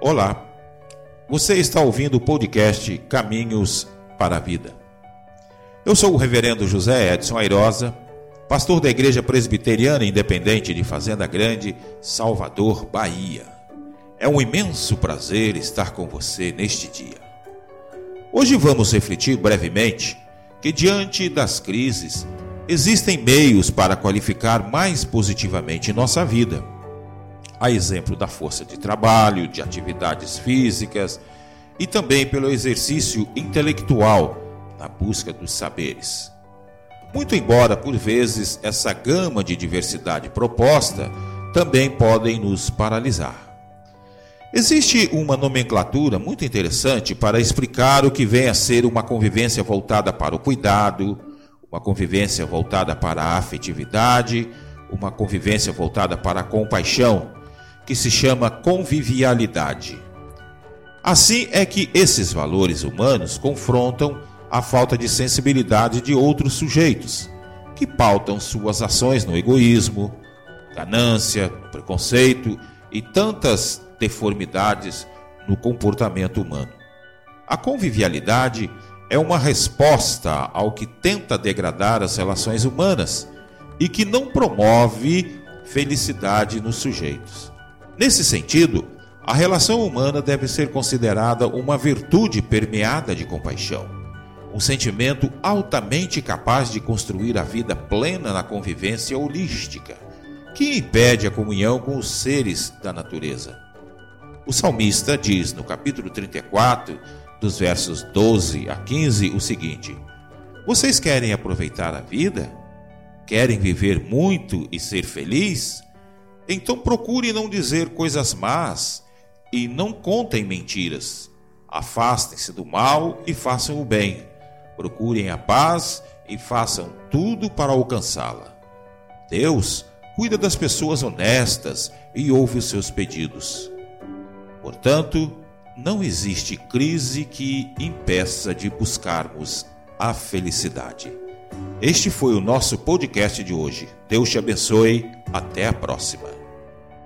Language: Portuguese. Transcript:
Olá, você está ouvindo o podcast Caminhos para a Vida. Eu sou o reverendo José Edson Airosa, pastor da Igreja Presbiteriana Independente de Fazenda Grande, Salvador, Bahia. É um imenso prazer estar com você neste dia. Hoje vamos refletir brevemente que, diante das crises, existem meios para qualificar mais positivamente nossa vida a exemplo da força de trabalho, de atividades físicas e também pelo exercício intelectual na busca dos saberes. Muito embora, por vezes, essa gama de diversidade proposta também podem nos paralisar. Existe uma nomenclatura muito interessante para explicar o que vem a ser uma convivência voltada para o cuidado, uma convivência voltada para a afetividade, uma convivência voltada para a compaixão, que se chama convivialidade. Assim é que esses valores humanos confrontam a falta de sensibilidade de outros sujeitos, que pautam suas ações no egoísmo, ganância, preconceito e tantas deformidades no comportamento humano. A convivialidade é uma resposta ao que tenta degradar as relações humanas e que não promove felicidade nos sujeitos. Nesse sentido, a relação humana deve ser considerada uma virtude permeada de compaixão, um sentimento altamente capaz de construir a vida plena na convivência holística, que impede a comunhão com os seres da natureza. O salmista diz no capítulo 34, dos versos 12 a 15, o seguinte: Vocês querem aproveitar a vida? Querem viver muito e ser feliz? Então procure não dizer coisas más e não contem mentiras. Afastem-se do mal e façam o bem. Procurem a paz e façam tudo para alcançá-la. Deus cuida das pessoas honestas e ouve os seus pedidos. Portanto, não existe crise que impeça de buscarmos a felicidade. Este foi o nosso podcast de hoje. Deus te abençoe. Até a próxima.